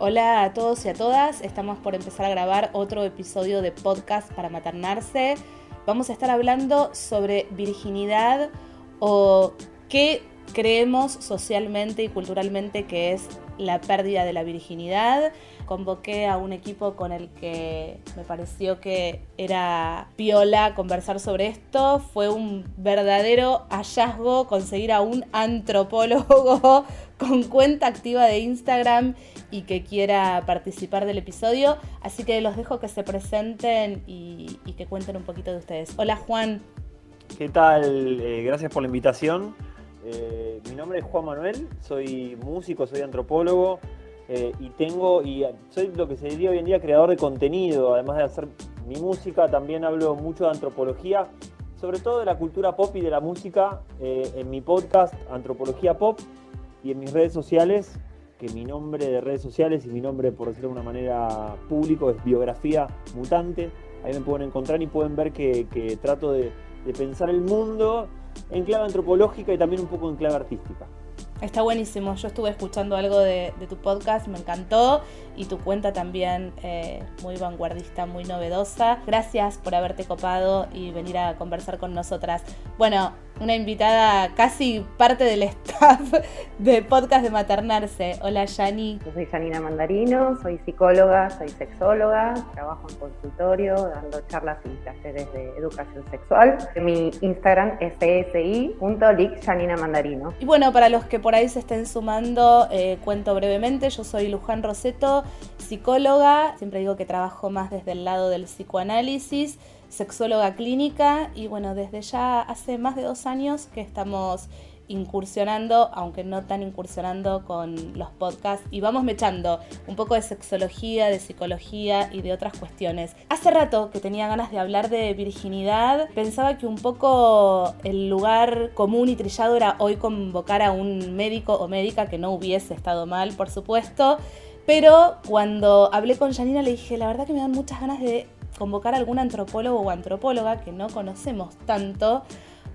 Hola a todos y a todas, estamos por empezar a grabar otro episodio de podcast para maternarse. Vamos a estar hablando sobre virginidad o qué creemos socialmente y culturalmente que es la pérdida de la virginidad. Convoqué a un equipo con el que me pareció que era piola conversar sobre esto. Fue un verdadero hallazgo conseguir a un antropólogo con cuenta activa de Instagram y que quiera participar del episodio. Así que los dejo que se presenten y, que cuenten un poquito de ustedes. Hola Juan. ¿Qué tal? Eh, gracias por la invitación. Eh, mi nombre es Juan Manuel, soy músico, soy antropólogo eh, y tengo y soy lo que se diría hoy en día creador de contenido. Además de hacer mi música, también hablo mucho de antropología, sobre todo de la cultura pop y de la música en mi podcast Antropología Pop y en mis redes sociales que mi nombre de redes sociales y mi nombre, por decirlo de una manera público, es Biografía Mutante. Ahí me pueden encontrar y pueden ver que, trato de, de pensar el mundo en clave antropológica y también un poco en clave artística. Está buenísimo. Yo estuve escuchando algo de, tu podcast, me encantó. Y tu cuenta también eh, muy vanguardista, muy novedosa. Gracias por haberte copado y venir a conversar con nosotras. Bueno, una invitada casi parte del staff de podcast de Maternarse. Hola, Yani. Yo soy Janina Mandarino, soy psicóloga, soy sexóloga, trabajo en consultorio, dando charlas y talleres de educación sexual. Mi Instagram es Mandarino. Y bueno, para los que por ahí se estén sumando, eh, cuento brevemente. Yo soy Luján Roseto, psicóloga. Siempre digo que trabajo más desde el lado del psicoanálisis sexóloga clínica y bueno, desde ya hace más de dos años que estamos incursionando, aunque no tan incursionando con los podcasts y vamos mechando un poco de sexología, de psicología y de otras cuestiones. Hace rato que tenía ganas de hablar de virginidad, pensaba que un poco el lugar común y trillado era hoy convocar a un médico o médica que no hubiese estado mal, por supuesto. Pero cuando hablé con Janina le dije, la verdad que me dan muchas ganas de convocar a algún antropólogo o antropóloga que no conocemos tanto,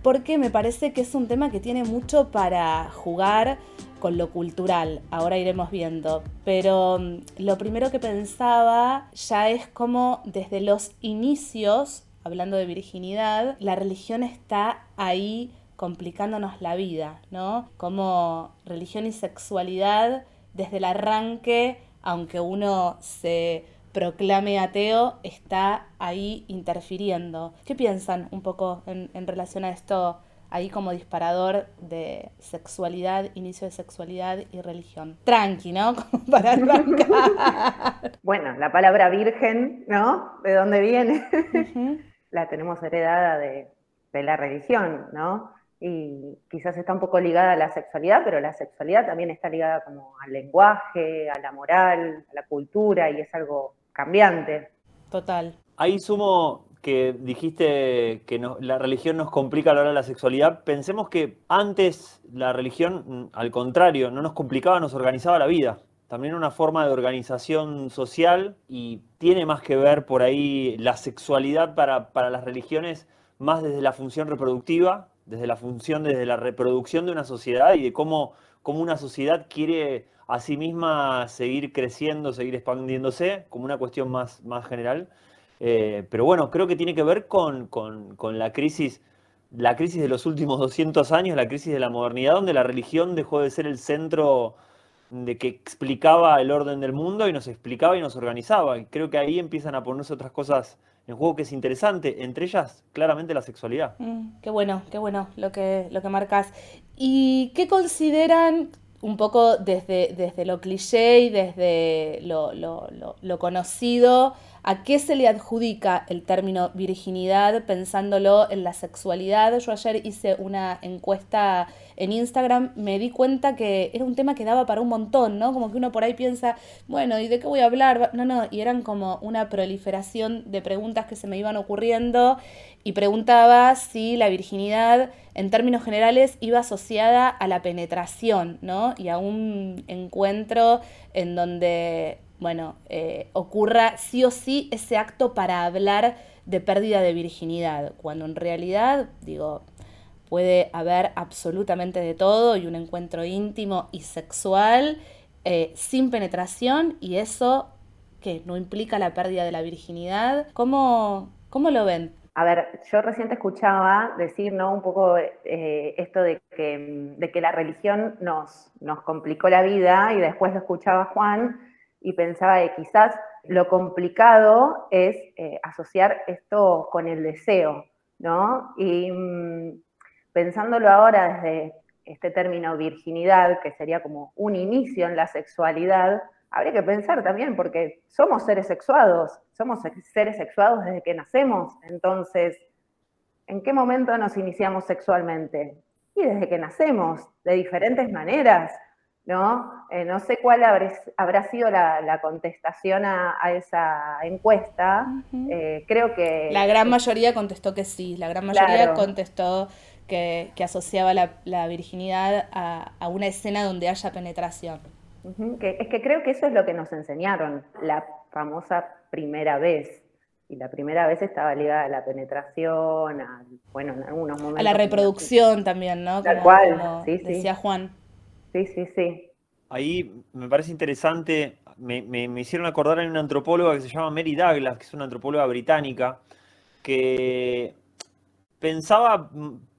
porque me parece que es un tema que tiene mucho para jugar con lo cultural, ahora iremos viendo, pero mm, lo primero que pensaba ya es como desde los inicios, hablando de virginidad, la religión está ahí complicándonos la vida, ¿no? Como religión y sexualidad desde el arranque, aunque uno se proclame ateo está ahí interfiriendo. ¿Qué piensan un poco en, relación a esto ahí como disparador de sexualidad, inicio de sexualidad y religión? Tranqui, ¿no? para arrancar. Bueno, la palabra virgen, ¿no? ¿De dónde viene? La tenemos heredada de, de la religión, ¿no? y quizás está un poco ligada a la sexualidad, pero la sexualidad también está ligada como al lenguaje, a la moral, a la cultura y es algo cambiante. Total. Ahí sumo que dijiste que la religión nos complica a la hora de la sexualidad. Pensemos que antes la religión, mm, al contrario, no nos complicaba, nos organizaba la vida. También una forma de organización social y tiene más que ver por ahí la sexualidad para, para las religiones más desde la función reproductiva, desde la función, desde la reproducción de una sociedad y de cómo, cómo una sociedad quiere a sí misma seguir creciendo, seguir expandiéndose, como una cuestión más, más general. Eh, pero bueno, creo que tiene que ver con, la crisis la crisis de los últimos 200 años, la crisis de la modernidad, donde la religión dejó de ser el centro de que explicaba el orden del mundo y nos explicaba y nos organizaba. Y creo que ahí empiezan a ponerse otras cosas en juego que es interesante, entre ellas claramente la sexualidad. Mm, qué bueno, qué bueno lo que, lo que marcas. ¿Y qué consideran un poco desde, desde lo cliché y desde lo, lo, conocido, ¿a qué se le adjudica el término virginidad pensándolo en la sexualidad? Yo ayer hice una encuesta en Instagram, me di cuenta que era un tema que daba para un montón, ¿no? Como que uno por ahí piensa, bueno, ¿y de qué voy a hablar? No, no, y eran como una proliferación de preguntas que se me iban ocurriendo y preguntaba si la virginidad en términos generales iba asociada a la penetración, ¿no? Y a un encuentro en donde, bueno, eh, ocurra sí o sí ese acto para hablar de pérdida de virginidad, cuando en realidad, digo, puede haber absolutamente de todo y un encuentro íntimo y sexual eh, sin penetración y eso que no implica la pérdida de la virginidad. ¿Cómo, cómo lo ven? A ver, yo recién escuchaba decir, ¿no? Un poco eh, esto de que, de que la religión nos, nos complicó la vida y después lo escuchaba Juan y pensaba que quizás lo complicado es eh, asociar esto con el deseo, ¿no? Y mm, pensándolo ahora desde este término virginidad, que sería como un inicio en la sexualidad, habría que pensar también, porque somos seres sexuados, somos seres sexuados desde que nacemos, entonces, ¿en qué momento nos iniciamos sexualmente? Y desde que nacemos, de diferentes maneras, ¿no? Eh, no sé cuál habrá sido la, contestación a, esa encuesta, eh, creo que... La gran mayoría contestó que sí, la gran mayoría contestó que, asociaba la, virginidad a, a una escena donde haya penetración es que creo que eso es lo que nos enseñaron, la famosa primera vez. Y la primera vez estaba ligada a la penetración, a, bueno, en algunos momentos. A la reproducción también, ¿no? Tal cual, sí, decía Juan. Sí, sí, sí. Ahí me parece interesante, me, me, hicieron acordar en una antropóloga que se llama Mary Douglas, que es una antropóloga británica, que pensaba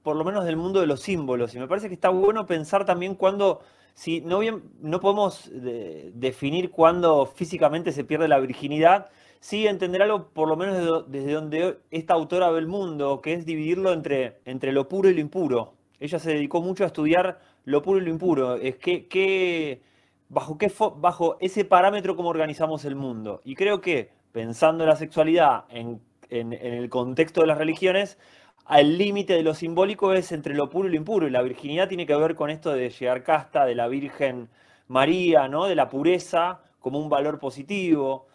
por lo menos del mundo de los símbolos. Y me parece que está bueno pensar también cuando si no, bien, no podemos definir cuándo físicamente se pierde la virginidad, sí entender algo, por lo menos desde, donde esta autora ve el mundo, que es dividirlo entre, entre lo puro y lo impuro. Ella se dedicó mucho a estudiar lo puro y lo impuro. Es que, bajo, qué, bajo ese parámetro cómo organizamos el mundo. Y creo que pensando en la sexualidad en, en el contexto de las religiones, al límite de lo simbólico es entre lo puro y lo impuro. Y la virginidad tiene que ver con esto de llegar casta, de la Virgen María, ¿no? De la pureza como un valor positivo.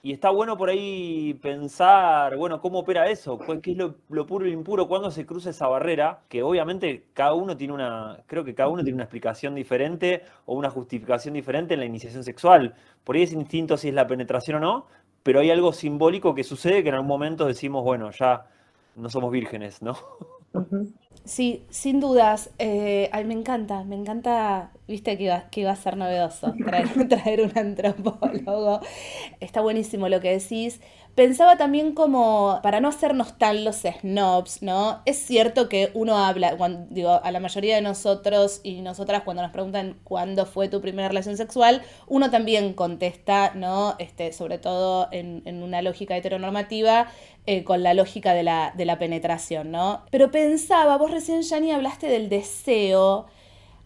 Y está bueno por ahí pensar, bueno, ¿cómo opera eso? ¿Qué es lo, puro y lo impuro? ¿Cuándo se cruza esa barrera? Que obviamente cada uno tiene una, creo que cada uno tiene una explicación diferente o una justificación diferente en la iniciación sexual. Por ahí es instinto si es la penetración o no, pero hay algo simbólico que sucede que en algún momento decimos, bueno, ya no somos vírgenes, ¿no? Sí, sin dudas. Eh, ay, me encanta, me encanta, viste que iba, que iba a ser novedoso traer, traer un antropólogo. Está buenísimo lo que decís. Pensaba también como, para no hacernos tan los snobs, ¿no? Es cierto que uno habla, digo, a la mayoría de nosotros y nosotras cuando nos preguntan cuándo fue tu primera relación sexual, uno también contesta, ¿no? Este, sobre todo en, una lógica heteronormativa, eh, con la lógica de la, de la penetración, ¿no? Pero pensaba, vos recién, Yani, hablaste del deseo.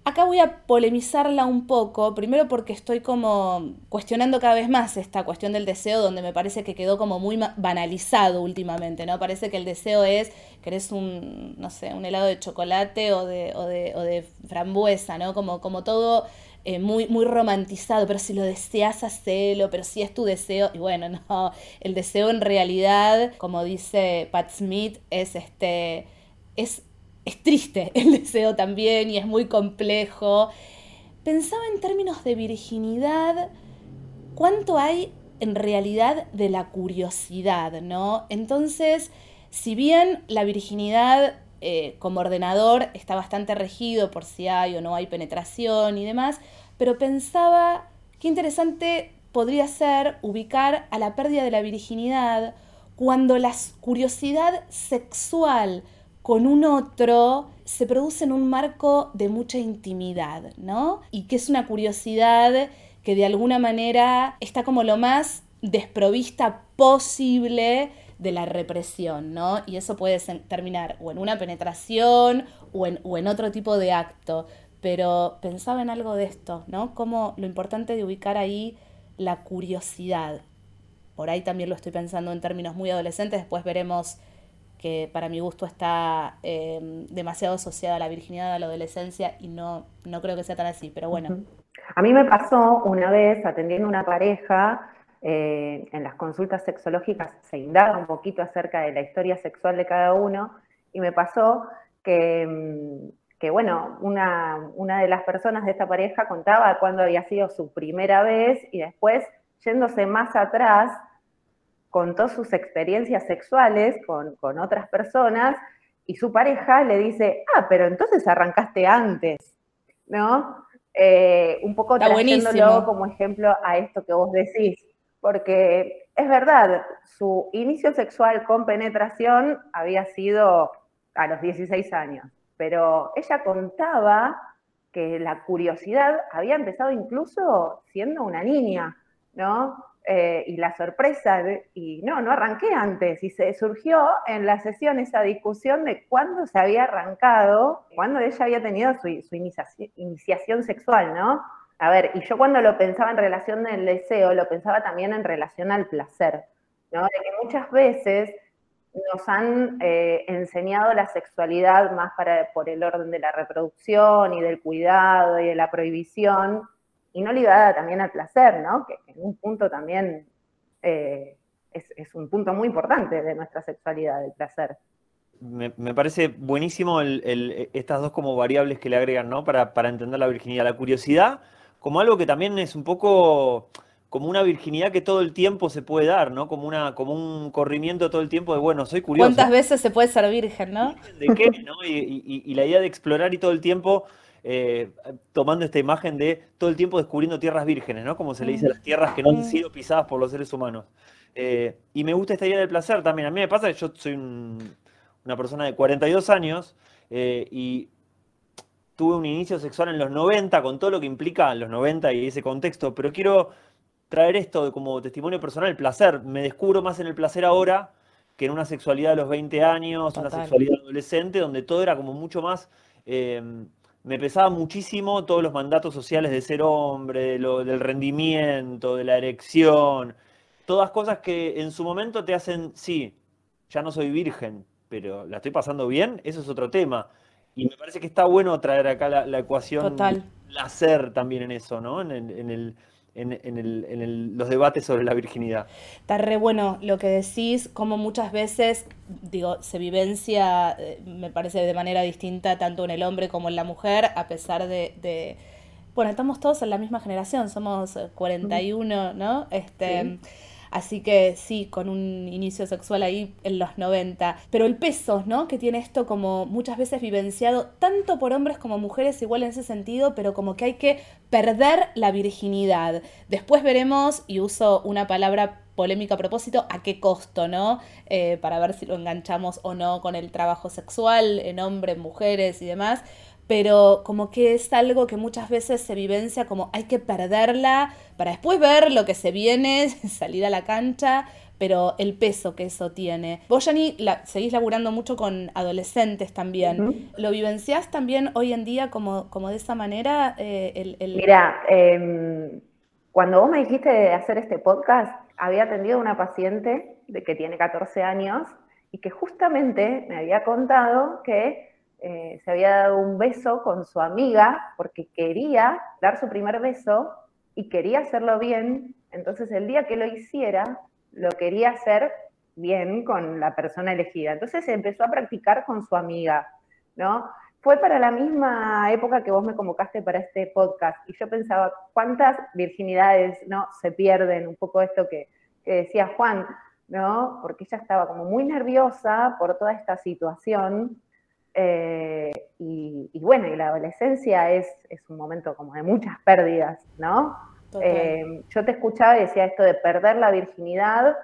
Acá voy a polemizarla un poco, primero porque estoy como cuestionando cada vez más esta cuestión del deseo, donde me parece que quedó como muy banalizado últimamente, ¿no? Parece que el deseo es, querés un, no sé, un helado de chocolate o de, o de, o de frambuesa, ¿no? Como, como todo eh, muy, muy romantizado, pero si lo deseas, hacelo, pero si es tu deseo, y bueno, no, el deseo en realidad, como dice Pat Smith, es este, es es triste el deseo también y es muy complejo. Pensaba en términos de virginidad, ¿cuánto hay en realidad de la curiosidad, no? Entonces, si bien la virginidad eh, como ordenador está bastante regido por si hay o no hay penetración y demás, pero pensaba qué interesante podría ser ubicar a la pérdida de la virginidad cuando la curiosidad sexual con un otro se produce en un marco de mucha intimidad, ¿no? Y que es una curiosidad que de alguna manera está como lo más desprovista posible de la represión, ¿no? Y eso puede terminar o en una penetración o en, otro tipo de acto. Pero pensaba en algo de esto, ¿no? Como lo importante de ubicar ahí la curiosidad. Por ahí también lo estoy pensando en términos muy adolescentes, después veremos que para mi gusto está em, demasiado asociada a la virginidad, a la adolescencia, y no, no creo que sea tan así, pero bueno. A mí me pasó una vez atendiendo una pareja, eh, en las consultas sexológicas se indaga un poquito acerca de la historia sexual de cada uno, y me pasó que, em, que bueno, una, una de las personas de esta pareja contaba cuándo había sido su primera vez, y después, yéndose más atrás, contó sus experiencias sexuales con, otras personas y su pareja le dice, ah, pero entonces arrancaste antes, ¿no? eh, un poco trayéndolo como ejemplo a esto que vos decís, porque es verdad, su inicio sexual con penetración había sido a los 16 años, pero ella contaba que la curiosidad había empezado incluso siendo una niña, ¿no? Eh, y la sorpresa, y no, no arranqué antes, y se surgió en la sesión esa discusión de cuándo se había arrancado, cuándo ella había tenido su, iniciación, sexual, ¿no? A ver, y yo cuando lo pensaba en relación del deseo, lo pensaba también en relación al placer, ¿no? De que muchas veces nos han eh, enseñado la sexualidad más para, por el orden de la reproducción y del cuidado y de la prohibición, y no ligada también al placer, ¿no? Que, en un punto también eh, es, un punto muy importante de nuestra sexualidad, el placer. Me, parece buenísimo estas dos como variables que le agregan, ¿no? Para, para entender la virginidad. La curiosidad como algo que también es un poco como una virginidad que todo el tiempo se puede dar, ¿no? Como, una, como un corrimiento todo el tiempo de, bueno, soy curioso. ¿Cuántas veces se puede ser virgen, no? ¿De qué? ¿no? y, la idea de explorar y todo el tiempo eh, tomando esta imagen de todo el tiempo descubriendo tierras vírgenes, ¿no? Como se le dice a las tierras que no han mm. sido pisadas por los seres humanos. Eh, y me gusta esta idea del placer también. A mí me pasa que yo soy una persona de 42 años eh, y tuve un inicio sexual en los 90 con todo lo que implica los 90 y ese contexto, pero quiero traer esto como testimonio personal, el placer. Me descubro más en el placer ahora que en una sexualidad de los 20 años, una sexualidad adolescente, donde todo era como mucho más me pesaba muchísimo todos los mandatos sociales de ser hombre, del rendimiento, de la erección, todas cosas que en su momento te hacen, sí, ya no soy virgen, pero la estoy pasando bien, eso es otro tema. Y me parece que está bueno traer acá la, ecuación Total. placer también en eso, ¿no? en el en, los debates sobre la virginidad. Está re bueno lo que decís, como muchas veces, digo, se vivencia, eh, me parece, de manera distinta tanto en el hombre como en la mujer, a pesar de... bueno, estamos todos en la misma generación, somos 41, ¿no? Este, Así que sí, con un inicio sexual ahí en los 90. Pero el peso, ¿no? Que tiene esto como muchas veces vivenciado, tanto por hombres como mujeres, igual en ese sentido, pero como que hay que perder la virginidad. Después veremos, y uso una palabra polémica a propósito, a qué costo, ¿no? Eh, para ver si lo enganchamos o no con el trabajo sexual en hombres, mujeres y demás pero como que es algo que muchas veces se vivencia como hay que perderla para después ver lo que se viene, salir a la cancha, pero el peso que eso tiene. Vos, Jani, la, seguís laburando mucho con adolescentes también. ¿Lo vivenciás también hoy en día como, como de esa manera? Eh, Mira, em, cuando vos me dijiste de hacer este podcast, había atendido a una paciente de que tiene 14 años y que justamente me había contado que eh, se había dado un beso con su amiga porque quería dar su primer beso y quería hacerlo bien. Entonces el día que lo hiciera, lo quería hacer bien con la persona elegida. Entonces empezó a practicar con su amiga, ¿no? Fue para la misma época que vos me convocaste para este podcast y yo pensaba, ¿cuántas virginidades no se pierden? Un poco esto que, que decía Juan, ¿no? Porque ella estaba como muy nerviosa por toda esta situación eh, y, bueno, y la adolescencia es, un momento como de muchas pérdidas, ¿no? Eh, yo te escuchaba y decía esto de perder la virginidad.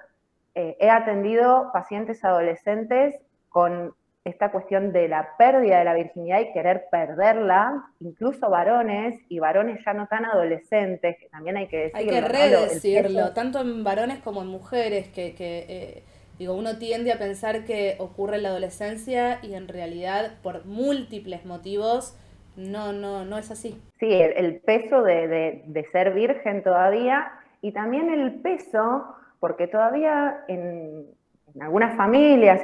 Eh, he atendido pacientes adolescentes con esta cuestión de la pérdida de la virginidad y querer perderla, incluso varones y varones ya no tan adolescentes, que también hay que decirlo. Hay que redecirlo, tanto en varones como en mujeres, que, que Digo, uno tiende a pensar que ocurre en la adolescencia y en realidad por múltiples motivos no, no, no es así. Sí, el, peso de, ser virgen todavía y también el peso, porque todavía en, algunas familias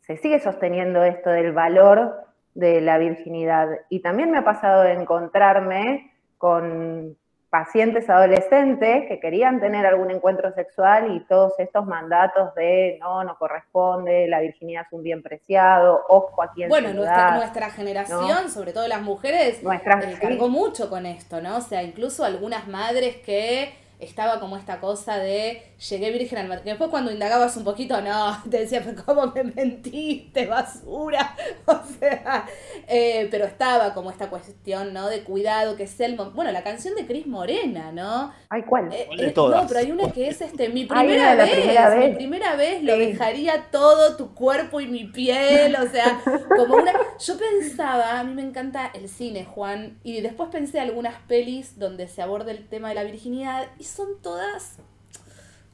se sigue sosteniendo esto del valor de la virginidad. Y también me ha pasado de encontrarme con pacientes adolescentes que querían tener algún encuentro sexual y todos estos mandatos de no, no corresponde, la virginidad es un bien preciado, ojo a quien Bueno, nuestra, nuestra generación, sobre todo las mujeres, nuestra, eh, cargó mucho con esto, ¿no? O sea, incluso algunas madres que estaba como esta cosa de llegué virgen al matrimonio. Después cuando indagabas un poquito, no, te decía, pero ¿cómo me mentiste, basura? O sea, eh, pero estaba como esta cuestión, ¿no? De cuidado, que es el... Bueno, la canción de Cris Morena, ¿no? Ay, ¿cuál? Eh, eh, no, pero hay una que es este, mi primera, vez, primera vez, mi primera vez lo dejaría todo tu cuerpo y mi piel, o sea, como una... Yo pensaba, a mí me encanta el cine, Juan, y después pensé algunas pelis donde se aborda el tema de la virginidad y son todas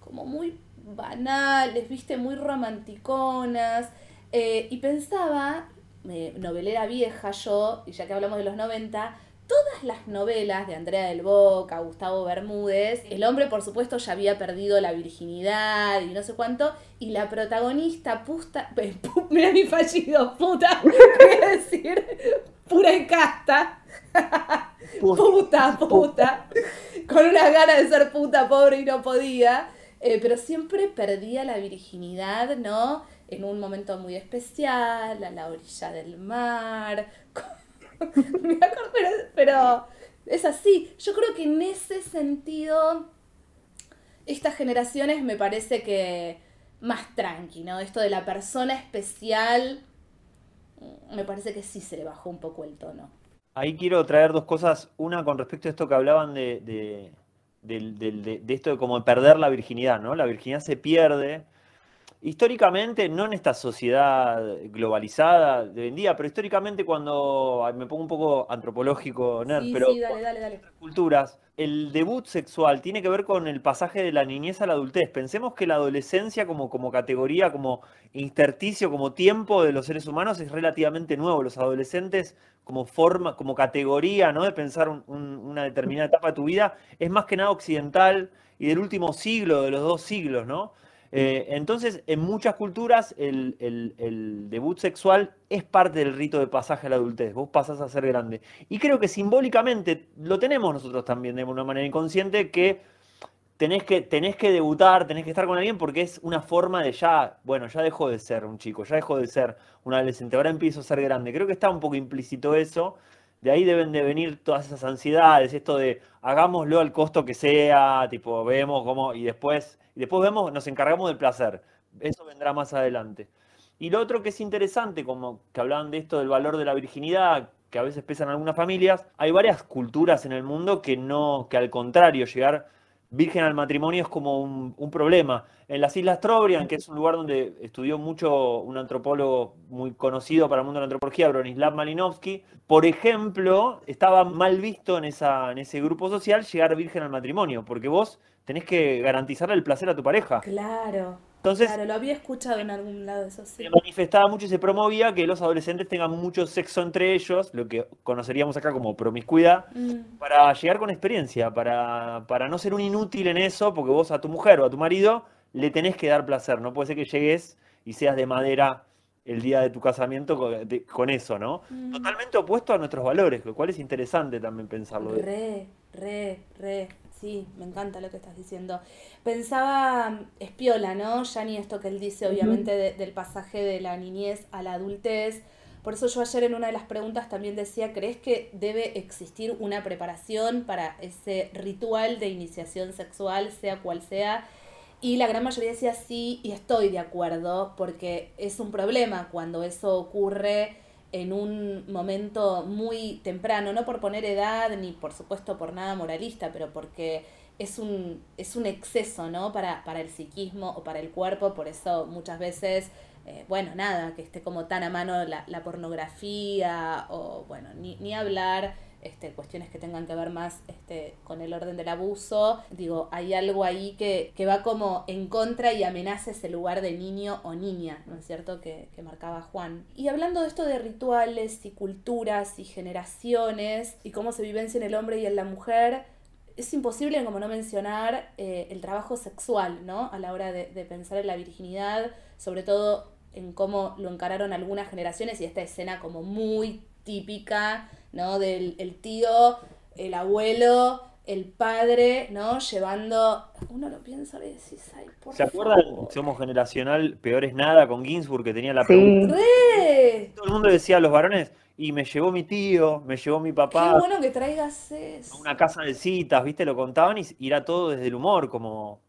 como muy banales, viste, muy romanticonas. Eh, y pensaba, novelera vieja yo, y ya que hablamos de los 90, todas las novelas de Andrea del Boca, Gustavo Bermúdez, el hombre por supuesto ya había perdido la virginidad y no sé cuánto, y la protagonista, pusta, mira mi fallido, puta, voy decir, pura y casta, puta, puta, con una gana de ser puta pobre y no podía, eh, pero siempre perdía la virginidad, ¿no? En un momento muy especial, a la orilla del mar. Me acuerdo, pero, pero es así. Yo creo que en ese sentido, estas generaciones me parece que más tranqui, ¿no? Esto de la persona especial, me parece que sí se le bajó un poco el tono. Ahí quiero traer dos cosas. Una con respecto a esto que hablaban de, de, de, esto de como perder la virginidad, ¿no? La virginidad se pierde. Históricamente, no en esta sociedad globalizada de hoy en día, pero históricamente cuando me pongo un poco antropológico, nerd, pero sí, dale, dale, dale. culturas, el debut sexual tiene que ver con el pasaje de la niñez a la adultez. Pensemos que la adolescencia como, como categoría, como intersticio, como tiempo de los seres humanos es relativamente nuevo. Los adolescentes como forma, como categoría, ¿no? De pensar una determinada etapa de tu vida, es más que nada occidental y del último siglo, de los dos siglos, ¿no? Eh, entonces, en muchas culturas, el, debut sexual es parte del rito de pasaje a la adultez. Vos pasás a ser grande. Y creo que simbólicamente lo tenemos nosotros también de una manera inconsciente que tenés que, tenés que debutar, tenés que estar con alguien porque es una forma de ya, bueno, ya dejó de ser un chico, ya dejó de ser un adolescente, ahora empiezo a ser grande. Creo que está un poco implícito eso. De ahí deben de venir todas esas ansiedades, esto de hagámoslo al costo que sea, tipo, vemos cómo, y después, y después vemos, nos encargamos del placer. Eso vendrá más adelante. Y lo otro que es interesante, como que hablaban de esto del valor de la virginidad, que a veces pesan algunas familias, hay varias culturas en el mundo que no, que al contrario, llegar virgen al matrimonio es como un, problema. En las Islas Trobriand, que es un lugar donde estudió mucho un antropólogo muy conocido para el mundo de la antropología, Bronislav Malinowski, por ejemplo, estaba mal visto en, esa, en ese grupo social llegar virgen al matrimonio, porque vos tenés que garantizarle el placer a tu pareja. Claro. Entonces, claro, lo había escuchado en algún lado eso sí. Se manifestaba mucho y se promovía que los adolescentes tengan mucho sexo entre ellos, lo que conoceríamos acá como promiscuidad, mm. para llegar con experiencia, para, para no ser un inútil en eso, porque vos a tu mujer o a tu marido le tenés que dar placer. No puede ser que llegues y seas de madera el día de tu casamiento con, eso, ¿no? Mm. Totalmente opuesto a nuestros valores, lo cual es interesante también pensarlo. Re, re, re. Sí, me encanta lo que estás diciendo. Pensaba, espiola, ¿no? Ya ni esto que él dice, obviamente, del pasaje de la niñez a la adultez. Por eso yo ayer en una de las preguntas también decía, ¿crees que debe existir una preparación para ese ritual de iniciación sexual, sea cual sea? Y la gran mayoría decía sí, y estoy de acuerdo, porque es un problema cuando eso ocurre en un momento muy temprano, no por poner edad ni por supuesto por nada moralista, pero porque es un, es un exceso, ¿no? Para, para el psiquismo o para el cuerpo, por eso muchas veces, eh, bueno, nada, que esté como tan a mano la, la pornografía o, bueno, ni, ni hablar este, cuestiones que tengan que ver más este, con el orden del abuso, digo, hay algo ahí que, va como en contra y amenaza ese lugar de niño o niña, ¿no es cierto?, que, marcaba Juan. Y hablando de esto de rituales y culturas y generaciones y cómo se vivencia en el hombre y en la mujer, es imposible, como no mencionar, eh, el trabajo sexual, ¿no? A la hora de, de pensar en la virginidad, sobre todo en cómo lo encararon algunas generaciones y esta escena como muy típica ¿no? Del el tío, el abuelo, el padre, ¿no? Llevando. Uno lo piensa y decís, ay, por ¿Se acuerdan? Somos generacional, peor es nada, con Ginsburg, que tenía la Sí. pregunta. ¡Re! Todo el mundo decía a los varones, y me llevó mi tío, me llevó mi Qué papá bueno que traigas eso. a una casa de citas, ¿viste? Lo contaban y, y era todo desde el humor, como.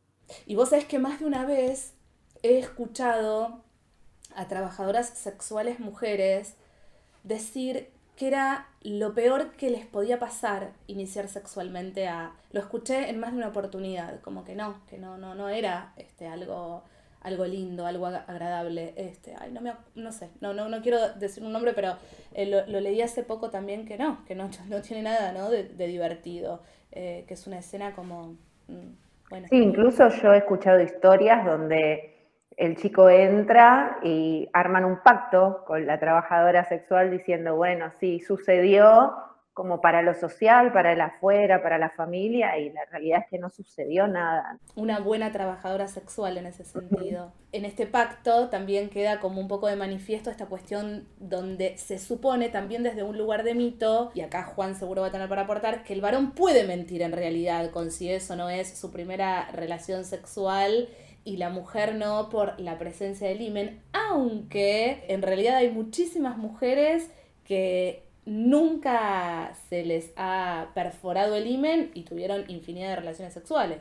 Y vos sabés que más de una vez he escuchado a trabajadoras sexuales mujeres decir que era lo peor que les podía pasar iniciar sexualmente a... Lo escuché en más de una oportunidad, como que no, que no, no, no era este, algo, algo lindo, algo ag- agradable. Este, ay, no me, no sé, no, no, no quiero decir un nombre, pero eh, lo, lo leí hace poco también que no, que no, no tiene nada ¿no? de, de divertido, eh, que es una escena como... mm, bueno. Sí, incluso yo he escuchado historias donde el chico entra y arman un pacto con la trabajadora sexual diciendo, bueno, sí, sucedió como para lo social, para el afuera, para la familia, y la realidad es que no sucedió nada. una buena trabajadora sexual en ese sentido. En este pacto también queda como un poco de manifiesto esta cuestión donde se supone también desde un lugar de mito, y acá Juan seguro va a tener para aportar, que el varón puede mentir en realidad con si eso no es su primera relación sexual y la mujer no por la presencia del himen, aunque en realidad hay muchísimas mujeres que nunca se les ha perforado el himen y tuvieron infinidad de relaciones sexuales.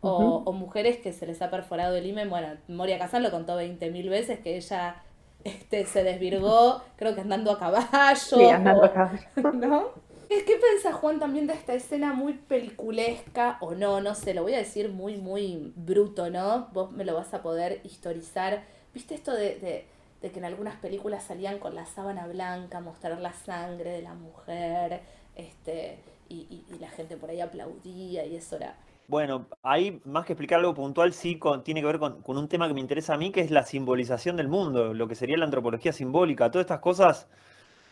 O, o mujeres que se les ha perforado el himen, bueno, Moria Kazan lo contó 20.000 veces que ella este, se desvirgó, creo que andando a caballo. Sí, andando o- a caballo. ¿No? ¿Qué, qué pensás, Juan, también de esta escena muy peliculesca o no? No sé, lo voy a decir muy, muy bruto, ¿no? Vos me lo vas a poder historizar. ¿Viste esto de, de- que en algunas películas salían con la sábana blanca, mostrar la sangre de la mujer, este, y, y- y la gente por ahí aplaudía y eso era... Bueno, ahí más que explicar algo puntual, sí con- tiene que ver con, con un tema que me interesa a mí, que es la simbolización del mundo, lo que sería la antropología simbólica. Todas estas cosas,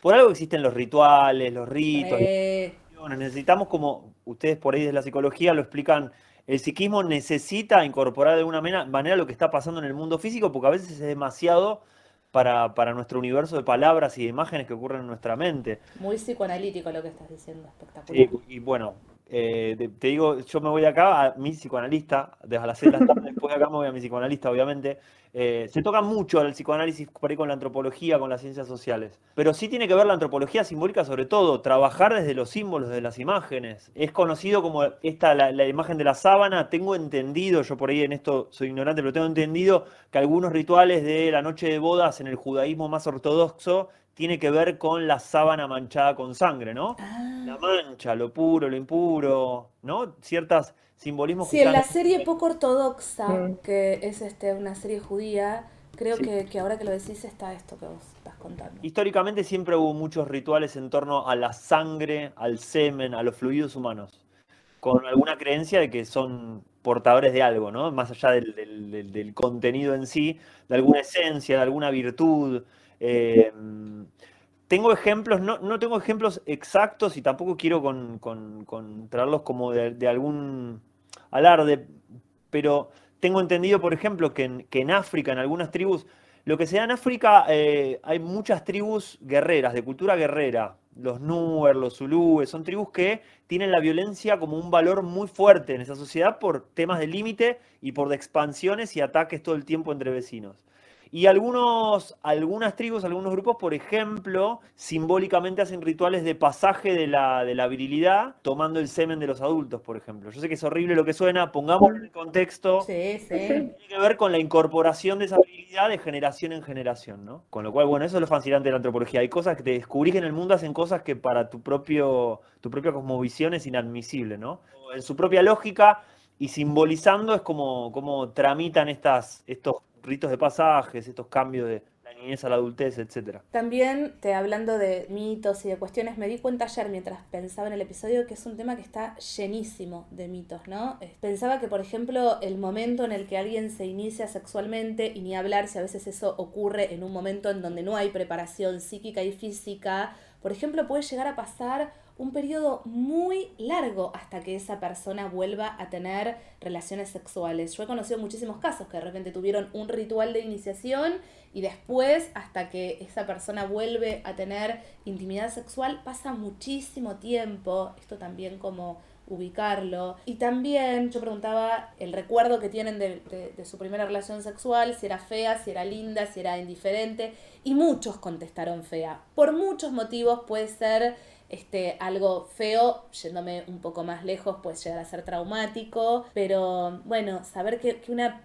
por algo existen los rituales, los ritos, Eh, necesitamos como ustedes por ahí desde la psicología lo explican, el psiquismo necesita incorporar de alguna manera lo que está pasando en el mundo físico, porque a veces es demasiado para, para nuestro universo de palabras y de imágenes que ocurren en nuestra mente. muy psicoanalítico lo que estás diciendo, espectacular. Y, y bueno, eh, te, digo, yo me voy acá a mi psicoanalista, desde las 6 de la tarde, después de acá me voy a mi psicoanalista, obviamente. Eh, se toca mucho el psicoanálisis por ahí con la antropología, con las ciencias sociales. Pero sí tiene que ver la antropología simbólica, sobre todo, trabajar desde los símbolos, desde las imágenes. Es conocido como esta, la, la imagen de la sábana. Tengo entendido, yo por ahí en esto soy ignorante, pero tengo entendido que algunos rituales de la noche de bodas en el judaísmo más ortodoxo tiene que ver con la sábana manchada con sangre, ¿no? Ah. La mancha, lo puro, lo impuro, ¿no? Ciertos simbolismos Sí, que en la serie poco ortodoxa, Mm. que es este, una serie judía, creo Sí. que, que ahora que lo decís está esto que vos estás contando. Históricamente siempre hubo muchos rituales en torno a la sangre, al semen, a los fluidos humanos, con alguna creencia de que son portadores de algo, ¿no? Más allá del, del- del- del contenido en sí, de alguna esencia, de alguna virtud. Eh, tengo ejemplos, no, no tengo ejemplos exactos y tampoco quiero con, traerlos como de, algún alarde, pero tengo entendido, por ejemplo, que en, que en África, en algunas tribus, lo que se en África, eh, hay muchas tribus guerreras, de cultura guerrera. Los Nuer, los Zulúes, son tribus que tienen la violencia como un valor muy fuerte en esa sociedad por temas de límite y por de expansiones y ataques todo el tiempo entre vecinos. Y algunos, algunas tribus, algunos grupos, por ejemplo, simbólicamente hacen rituales de pasaje de la, de la virilidad tomando el semen de los adultos, por ejemplo. Yo sé que es horrible lo que suena, pongámoslo en el contexto. Sí, sí. Tiene que ver con la incorporación de esa virilidad de generación en generación, ¿no? Con lo cual, bueno, eso es lo fascinante de la antropología. Hay cosas que te descubrís que en el mundo hacen cosas que para tu propio, tu propia cosmovisión es inadmisible, ¿no? En su propia lógica y simbolizando es como, como tramitan estas, estos ritos de pasajes, estos cambios de la niñez a la adultez, etcétera. También, te hablando de mitos y de cuestiones, me di cuenta ayer mientras pensaba en el episodio que es un tema que está llenísimo de mitos, ¿no? Eh, Pensaba que, por ejemplo, el momento en el que alguien se inicia sexualmente, y ni hablar si a veces eso ocurre en un momento en donde no hay preparación psíquica y física, por ejemplo, puede llegar a pasar un periodo muy largo hasta que esa persona vuelva a tener relaciones sexuales. Yo he conocido muchísimos casos que de repente tuvieron un ritual de iniciación y después, hasta que esa persona vuelve a tener intimidad sexual, pasa muchísimo tiempo. Esto también como ubicarlo. Y también yo preguntaba el recuerdo que tienen de, su primera relación sexual, si era fea, si era linda, si era indiferente. Y muchos contestaron fea. Por muchos motivos puede ser este, algo feo, yéndome un poco más lejos, puede llegar a ser traumático. Pero bueno, saber que, una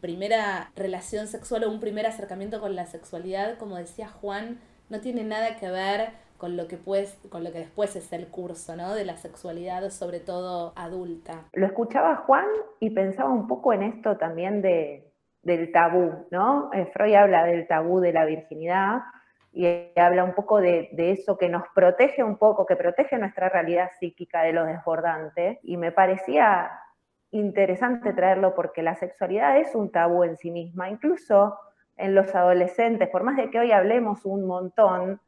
primera relación sexual o un primer acercamiento con la sexualidad, como decía Juan, no tiene nada que ver con lo que con lo que después es el curso, ¿no? De la sexualidad, sobre todo adulta. Lo escuchaba Juan y pensaba un poco en esto también de, del tabú, ¿no? Eh, Freud habla del tabú de la virginidad y habla un poco de, eso que nos protege un poco, que protege nuestra realidad psíquica de lo desbordante. Y me parecía interesante traerlo porque la sexualidad es un tabú en sí misma, incluso en los adolescentes, por más de que hoy hablemos un montón,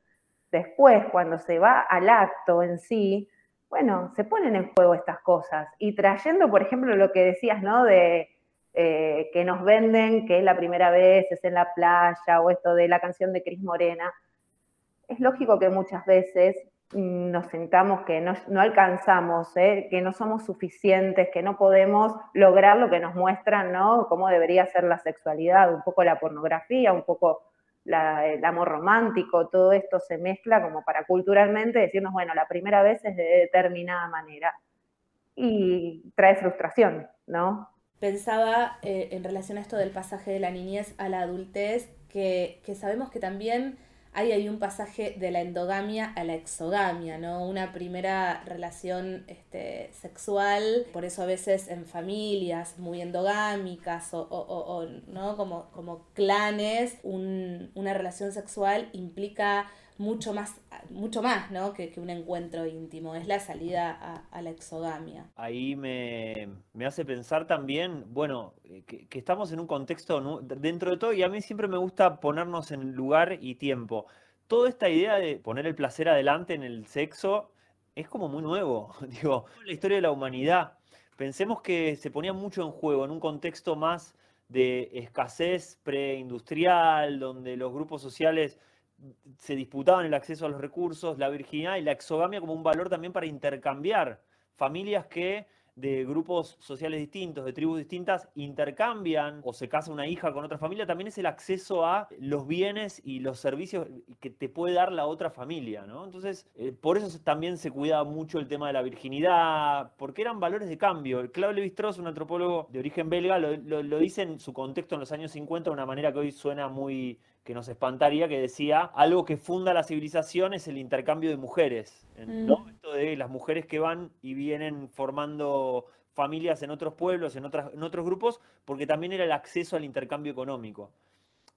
después, cuando se va al acto en sí, bueno, se ponen en juego estas cosas. Y trayendo, por ejemplo, lo que decías, ¿no? De eh, que nos venden, que es la primera vez, es en la playa, o esto de la canción de Cris Morena. Es lógico que muchas veces mm, nos sentamos que no, alcanzamos, ¿eh? que no somos suficientes, que no podemos lograr lo que nos muestran, ¿no? Cómo debería ser la sexualidad, un poco la pornografía, un poco el amor romántico, todo esto se mezcla como para culturalmente decirnos, bueno, la primera vez es de determinada manera y trae frustración, ¿no? Pensaba eh, en relación a esto del pasaje de la niñez a la adultez, que, que sabemos que también hay ahí un pasaje de la endogamia a la exogamia, ¿no? Una primera relación este, sexual, por eso a veces en familias muy endogámicas o, ¿no? como, como clanes, una relación sexual implica mucho más, mucho más ¿no? que, un encuentro íntimo, es la salida a, la exogamia. Ahí me, hace pensar también, bueno, eh, que, estamos en un contexto dentro de todo y a mí siempre me gusta ponernos en lugar y tiempo. Toda esta idea de poner el placer adelante en el sexo es como muy nuevo, digo, la historia de la humanidad. Pensemos que se ponía mucho en juego en un contexto más de escasez preindustrial, donde los grupos sociales se disputaban el acceso a los recursos, la virginidad y la exogamia como un valor también para intercambiar. Familias que de grupos sociales distintos, de tribus distintas, intercambian o se casa una hija con otra familia, también es el acceso a los bienes y los servicios que te puede dar la otra familia, ¿no? Entonces, eh, por eso también se cuidaba mucho el tema de la virginidad, porque eran valores de cambio. Claude Lévi-Strauss, un antropólogo de origen belga, lo, lo dice en su contexto en los años 50 de una manera que hoy suena muy que nos espantaría, que decía, algo que funda la civilización es el intercambio de mujeres. ¿no? Mm. Esto de las mujeres que van y vienen formando familias en otros pueblos, en, otras, en otros grupos, porque también era el acceso al intercambio económico.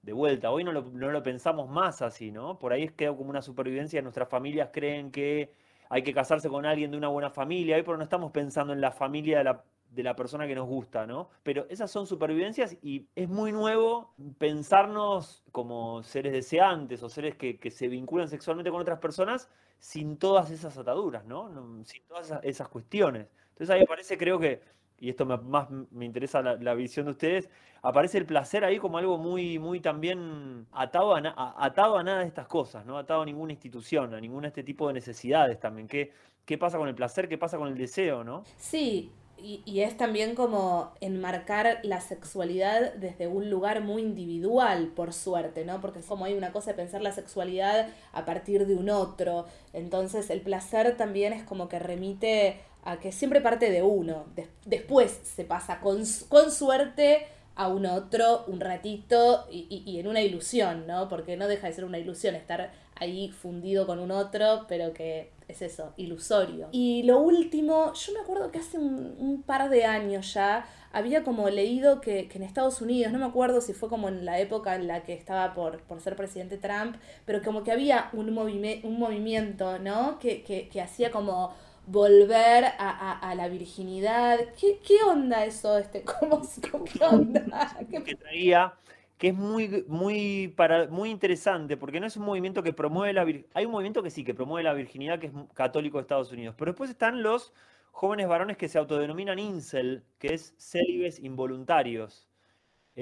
De vuelta, hoy no lo, no lo pensamos más así, ¿no? Por ahí queda como una supervivencia, nuestras familias creen que hay que casarse con alguien de una buena familia, hoy pero no estamos pensando en la familia de la de la persona que nos gusta, ¿no? Pero esas son supervivencias y es muy nuevo pensarnos como seres deseantes o seres que, se vinculan sexualmente con otras personas sin todas esas ataduras, ¿no? Sin todas esas, cuestiones. Entonces ahí aparece, creo que, y esto más me interesa la, visión de ustedes, aparece el placer ahí como algo muy, muy también atado a, atado a nada de estas cosas, ¿no? Atado a ninguna institución, a ninguna de este tipo de necesidades también. ¿Qué, ¿Qué pasa con el placer? ¿Qué pasa con el deseo, no? Sí, y, es también como enmarcar la sexualidad desde un lugar muy individual, por suerte, ¿no? Porque es como hay una cosa de pensar la sexualidad a partir de un otro. Entonces el placer también es como que remite a que siempre parte de uno. después se pasa con, con suerte a un otro un ratito y, y, en una ilusión, ¿no? Porque no deja de ser una ilusión estar ahí fundido con un otro, pero que es eso, ilusorio. Y lo último, yo me acuerdo que hace un, par de años ya había como leído que, en Estados Unidos, no me acuerdo si fue como en la época en la que estaba por, ser presidente Trump, pero como que había un, un movimiento, ¿no? Que, que, hacía como volver a, la virginidad. ¿Qué, ¿Qué, onda eso? Este? ¿Cómo, ¿Qué onda? Que traía que es muy, muy, para, muy interesante, porque no es un movimiento que promueve la virginidad. Hay un movimiento que sí, que promueve la virginidad, que es católico de Estados Unidos, pero después están los jóvenes varones que se autodenominan incel, que es célibes involuntarios.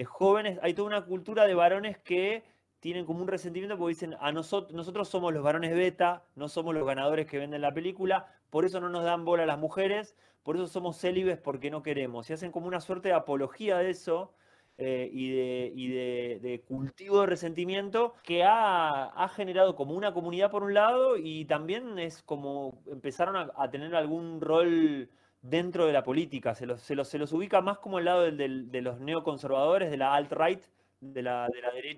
jóvenes, hay toda una cultura de varones que tienen como un resentimiento porque dicen, a nosotros, nosotros somos los varones beta, no somos los ganadores que venden la película, por eso no nos dan bola a las mujeres, por eso somos célibes porque no queremos. Y hacen como una suerte de apología de eso eh, y, de, cultivo de resentimiento que ha, generado como una comunidad por un lado y también es como empezaron a, tener algún rol dentro de la política. Se los, se los, ubica más como el lado de los neoconservadores, de la alt-right, de la,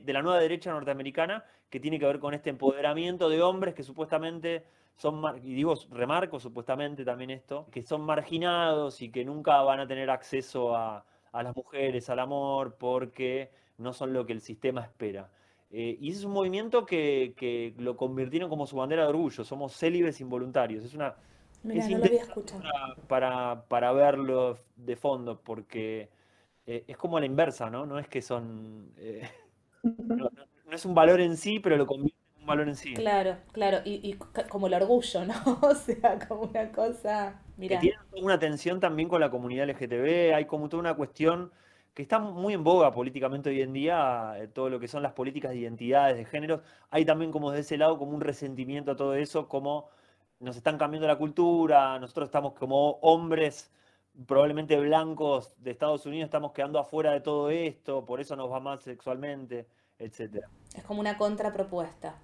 de, la nueva derecha norteamericana, que tiene que ver con este empoderamiento de hombres que supuestamente son, y digo, remarco supuestamente también esto, que son marginados y que nunca van a tener acceso a, las mujeres, al amor, porque no son lo que el sistema espera. Eh, y ese es un movimiento que, lo convirtieron como su bandera de orgullo, somos célibes involuntarios. Es una... Mira, no lo había escuchado. Para, para verlo de fondo, porque eh, es como a la inversa, ¿no? No es que son. Eh, no, es un valor en sí, pero lo convierte en un valor en sí. Claro, claro. Y, como el orgullo, ¿no? O sea, como una cosa. Mira. Que tiene una tensión también con la comunidad LGTB, hay como toda una cuestión que está muy en boga políticamente hoy en día, eh, todo lo que son las políticas de identidades, de géneros. Hay también como de ese lado como un resentimiento a todo eso, como nos están cambiando la cultura, nosotros estamos como hombres probablemente blancos de Estados Unidos estamos quedando afuera de todo esto, por eso nos va mal sexualmente, etcétera. Es como una contrapropuesta.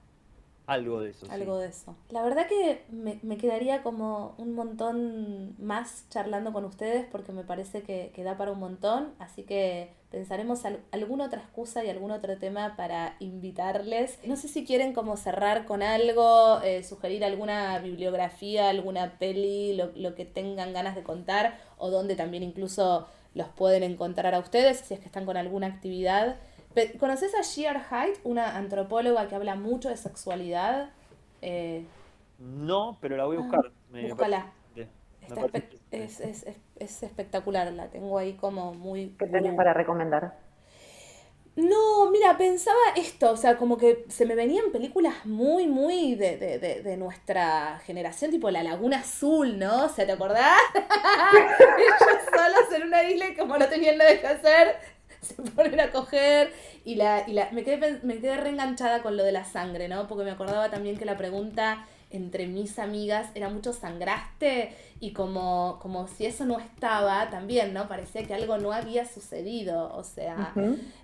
Algo de eso. Algo de eso. La verdad que me, quedaría como un montón más charlando con ustedes porque me parece que, que da para un montón, así que pensaremos alguna otra excusa y algún otro tema para invitarles. No sé si quieren como cerrar con algo, eh, sugerir alguna bibliografía, alguna peli, lo, lo que tengan ganas de contar o donde también incluso los pueden encontrar a ustedes si es que están con alguna actividad. ¿Conoces a Sheer Height, una antropóloga que habla mucho de sexualidad? Eh, no, pero la voy a ah, buscar. búscala. es, es, es, espectacular, la tengo ahí como muy... ¿Qué tenés para recomendar? No, mira, pensaba esto, o sea, como que se me venían películas muy, muy de, de, de, de nuestra generación, tipo La Laguna Azul, ¿no? O sea, ¿te acordás? Ellos solos en una isla y como no tenían nada que hacer, se ponen a coger y la, y la me quedé me quedé reenganchada con lo de la sangre, ¿no? Porque me acordaba también que la pregunta entre mis amigas era mucho sangraste y como, como si eso no estaba también, ¿no? Parecía que algo no había sucedido, o sea,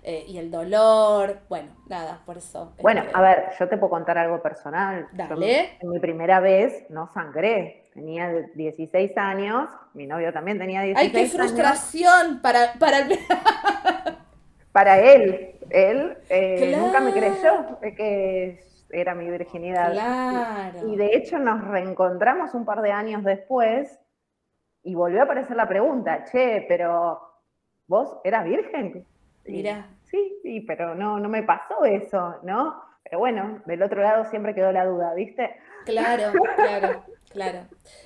eh, y el dolor, bueno, nada, por eso. Bueno, este, a ver, yo te puedo contar algo personal. Dale. en mi primera vez no sangré, tenía 16 años, mi novio también tenía 16 años. ¡Ay, qué frustración para, para el... para él! Él eh, nunca me creyó que era mi virginidad. Claro. Y, de hecho nos reencontramos un par de años después y volvió a aparecer la pregunta, che, pero vos eras virgen. Mira. Sí, sí, pero no, no me pasó eso, ¿no? Pero bueno, del otro lado siempre quedó la duda, ¿viste? Claro, claro, claro.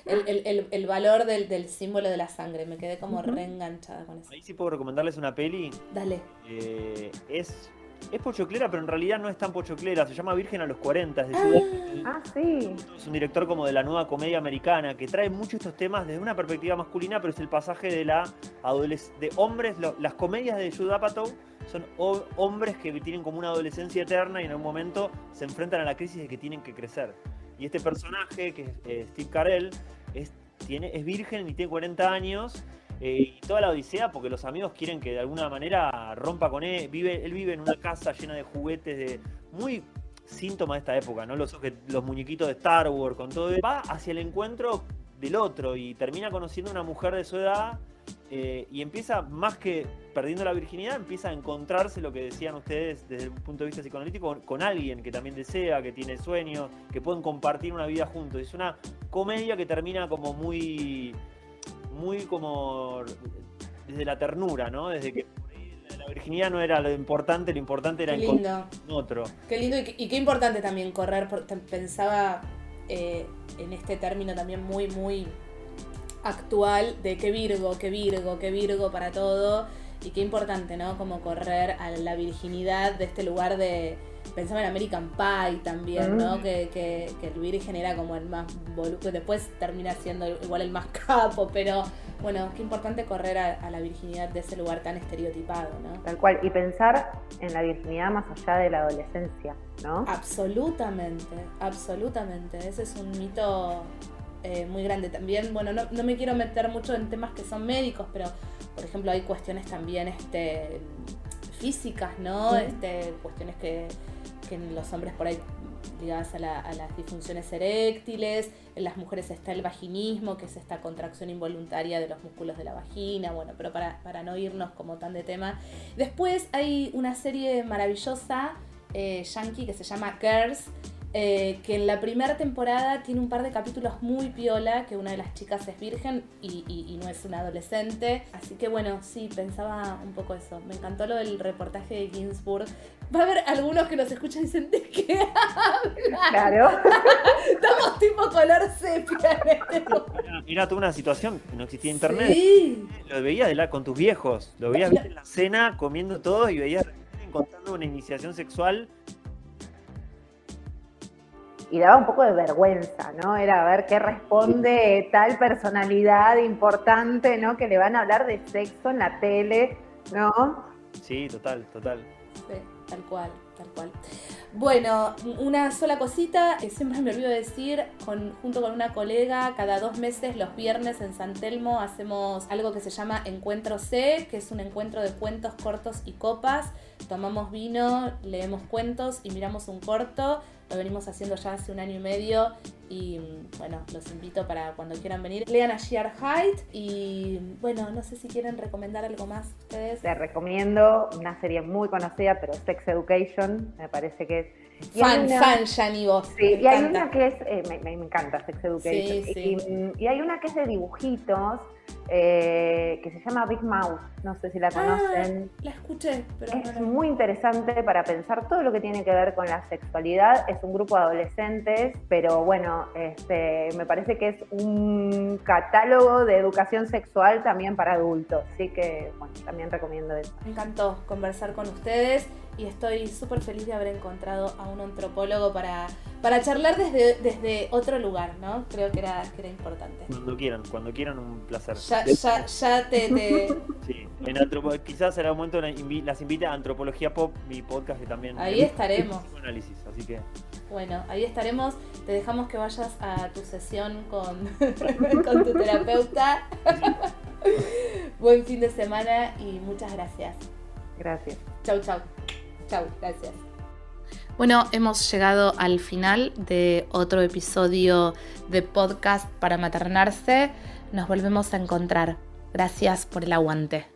El, valor del, símbolo de la sangre, me quedé como reenganchada con eso. Ahí sí puedo recomendarles una peli. Dale. Eh, es es pochoclera, pero en realidad no es tan pochoclera. Se llama Virgen a los 40, es de Ah, sí. Es un director como de la nueva comedia americana que trae muchos estos temas desde una perspectiva masculina, pero es el pasaje de la de hombres. las comedias de Judd Apatow son hombres que tienen como una adolescencia eterna y en un momento se enfrentan a la crisis de que tienen que crecer. Y este personaje, que es eh, Steve Carell, es, tiene, es virgen y tiene 40 años eh, y toda la odisea porque los amigos quieren que de alguna manera rompa con él. Vive, él vive en una casa llena de juguetes de muy síntoma de esta época, ¿no? Los, los muñequitos de Star Wars, con todo. Va hacia el encuentro del otro y termina conociendo a una mujer de su edad eh, y empieza, más que perdiendo la virginidad, empieza a encontrarse lo que decían ustedes desde el punto de vista psicoanalítico con, alguien que también desea, que tiene sueños, que pueden compartir una vida juntos. Es una comedia que termina como muy muy como desde la ternura, ¿no? Desde que la virginidad no era lo importante, lo importante era encontrar otro. Qué lindo y, qué importante también correr, pensaba eh, en este término también muy, muy actual de qué Virgo, qué Virgo, qué Virgo para todo. Y qué importante, ¿no? Como correr a la virginidad de este lugar de, pensaba en American Pie también, ¿no? Mm. Que, que, que, el virgen era como el más voluble, después termina siendo igual el más capo, pero bueno, qué importante correr a, la virginidad de ese lugar tan estereotipado, ¿no? Tal cual, y pensar en la virginidad más allá de la adolescencia, ¿no? Absolutamente, absolutamente, ese es un mito eh, muy grande también. Bueno, no, no, me quiero meter mucho en temas que son médicos, pero por ejemplo hay cuestiones también este, físicas, ¿no? Este, cuestiones que que en los hombres por ahí ligadas a, las disfunciones eréctiles, en las mujeres está el vaginismo, que es esta contracción involuntaria de los músculos de la vagina, bueno, pero para, para no irnos como tan de tema. Después hay una serie maravillosa, eh, yankee, que se llama Girls, eh, que en la primera temporada tiene un par de capítulos muy piola, que una de las chicas es virgen y, no es una adolescente. Así que bueno, sí, pensaba un poco eso. Me encantó lo del reportaje de Ginsburg. Va a haber algunos que nos escuchan y dicen, ¿de qué hablan? Claro. Estamos tipo color sepia en Era, toda una situación, no existía internet. Sí. Lo veías de la, con tus viejos, lo veías en la cena comiendo todo y veías contando una iniciación sexual y daba un poco de vergüenza, ¿no? Era a ver qué responde tal personalidad importante, ¿no? Que le van a hablar de sexo en la tele, ¿no? Sí, total, total. Sí, tal cual, tal cual. Bueno, una sola cosita, que siempre me olvido decir, con, junto con una colega, cada dos meses, los viernes en San Telmo, hacemos algo que se llama Encuentro C, que es un encuentro de cuentos cortos y copas. Tomamos vino, leemos cuentos y miramos un corto lo venimos haciendo ya hace un año y medio y bueno, los invito para cuando quieran venir. Lean a Sheer Height y bueno, no sé si quieren recomendar algo más ustedes. Les recomiendo una serie muy conocida, pero Sex Education, me parece que es fan, fan, Shani vos. Sí, y hay una que es, eh, me, me, encanta Sex Education. Y, y, hay una que es de dibujitos eh, que se llama Big Mouth. No sé si la ah, conocen. la escuché, pero. Es muy interesante para pensar todo lo que tiene que ver con la sexualidad. Es un grupo de adolescentes, pero bueno, este, me parece que es un catálogo de educación sexual también para adultos. Así que, bueno, también recomiendo eso. Me encantó conversar con ustedes y estoy súper feliz de haber encontrado a un antropólogo para, para charlar desde, desde otro lugar, ¿no? Creo que era, que era importante. Cuando quieran, cuando quieran, un placer. Ya, ya, ya te... Sí, en quizás será un momento las invite a Antropología Pop, mi podcast que también... Ahí estaremos. Análisis, así que... Bueno, ahí estaremos. Te dejamos que vayas a tu sesión con, con tu terapeuta. Buen fin de semana y muchas gracias. Gracias. Chau, chau. Chau, gracias. Bueno, hemos llegado al final de otro episodio de podcast para maternarse. Nos volvemos a encontrar. Gracias por el aguante.